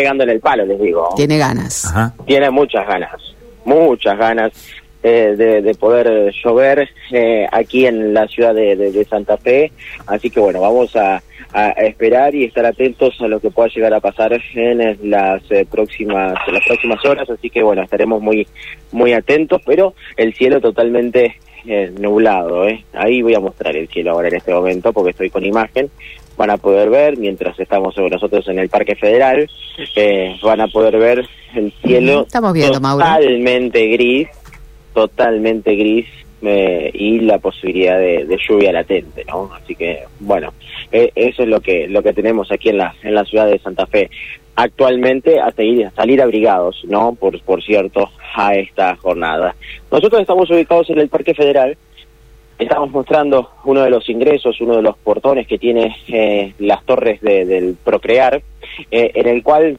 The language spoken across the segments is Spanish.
pegando en el palo, les digo. Tiene ganas. Tiene muchas ganas, muchas ganas eh, de, poder llover eh, aquí en la ciudad de, Santa Fe. Así que bueno, vamos a, esperar y estar atentos a lo que pueda llegar a pasar en las eh, próximas en las próximas horas. Así que bueno, estaremos muy muy atentos, pero el cielo totalmente nublado. Ahí voy a mostrar el cielo ahora en este momento porque estoy con imagen van a poder ver, mientras estamos nosotros en el Parque Federal, eh, van a poder ver el cielo estamos viendo, totalmente gris, totalmente gris eh, y la posibilidad de, lluvia latente, ¿no? Así que, bueno, eh, eso es lo que lo que tenemos aquí en la en la ciudad de Santa Fe. Actualmente a salir, a salir abrigados, ¿no? Por, por cierto, a esta jornada. Nosotros estamos ubicados en el Parque Federal, Estamos mostrando uno de los ingresos, uno de los portones que tiene eh, las torres del Procrear, eh, en el cual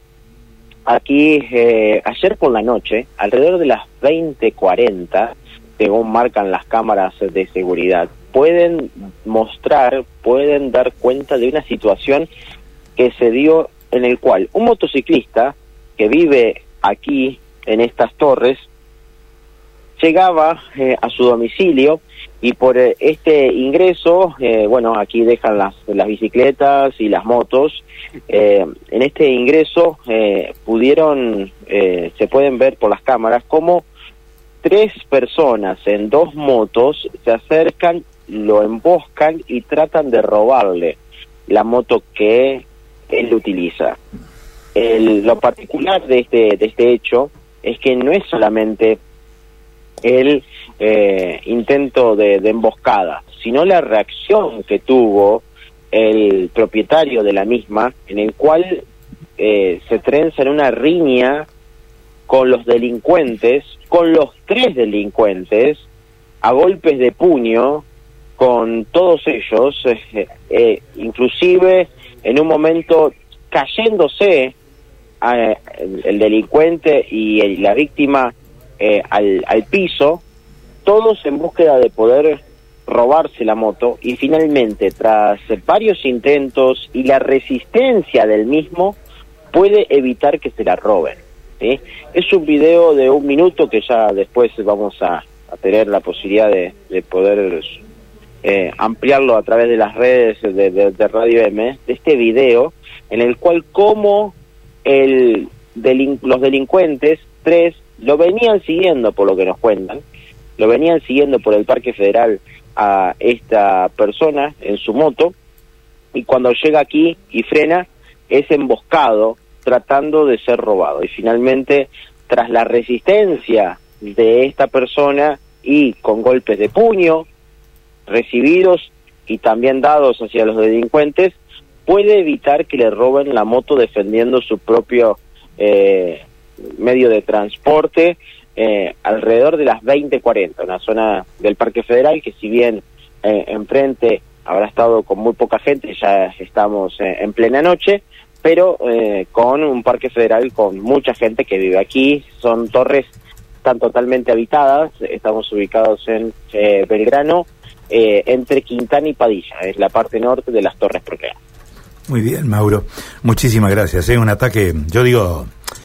aquí eh, ayer por la noche, alrededor de las 20:40, según marcan las cámaras de seguridad, pueden mostrar, pueden dar cuenta de una situación que se dio en el cual un motociclista que vive aquí en estas torres llegaba a su domicilio y por eh, este ingreso, eh, bueno, aquí dejan las, las bicicletas y las motos. Eh, en este ingreso pudieron, se pueden ver por las cámaras cómo tres personas en dos motos se acercan, lo emboscan y tratan de robarle la moto que él utiliza. El, lo particular de este, de este hecho es que no es solamente el eh, intento de, emboscada, sino la reacción que tuvo el propietario de la misma, en el cual eh, se trenza en una riña con los delincuentes, con los tres delincuentes, a golpes de puño, con todos ellos, eh, inclusive en un momento cayéndose el, delincuente y la víctima eh, al, al piso, todos en búsqueda de poder robarse la moto y finalmente tras varios intentos y la resistencia del mismo puede evitar que se la roben. Es un video de un minuto que ya después vamos a, tener la posibilidad de, poder eh, ampliarlo a través de las redes de, Radio M, de este video en el cual como el los delincuentes, tres lo venían siguiendo por lo que nos cuentan, lo venían siguiendo por el Parque Federal a esta persona en su moto y cuando llega aquí y frena es emboscado tratando de ser robado. Y finalmente tras la resistencia de esta persona y con golpes de puño recibidos y también dados hacia los delincuentes puede evitar que le roben la moto defendiendo su propio eh, medio de transporte eh, alrededor de las 20:40, una zona del Parque Federal que si bien eh, enfrente habrá estado con muy poca gente, ya estamos eh, en plena noche, pero con un Parque Federal con mucha gente que vive aquí, son torres están totalmente habitadas, estamos ubicados en Belgrano, entre Quintana y Padilla, es la parte norte de las Torres Procreas. Muy bien, Mauro. Muchísimas gracias. Es un ataque, yo digo,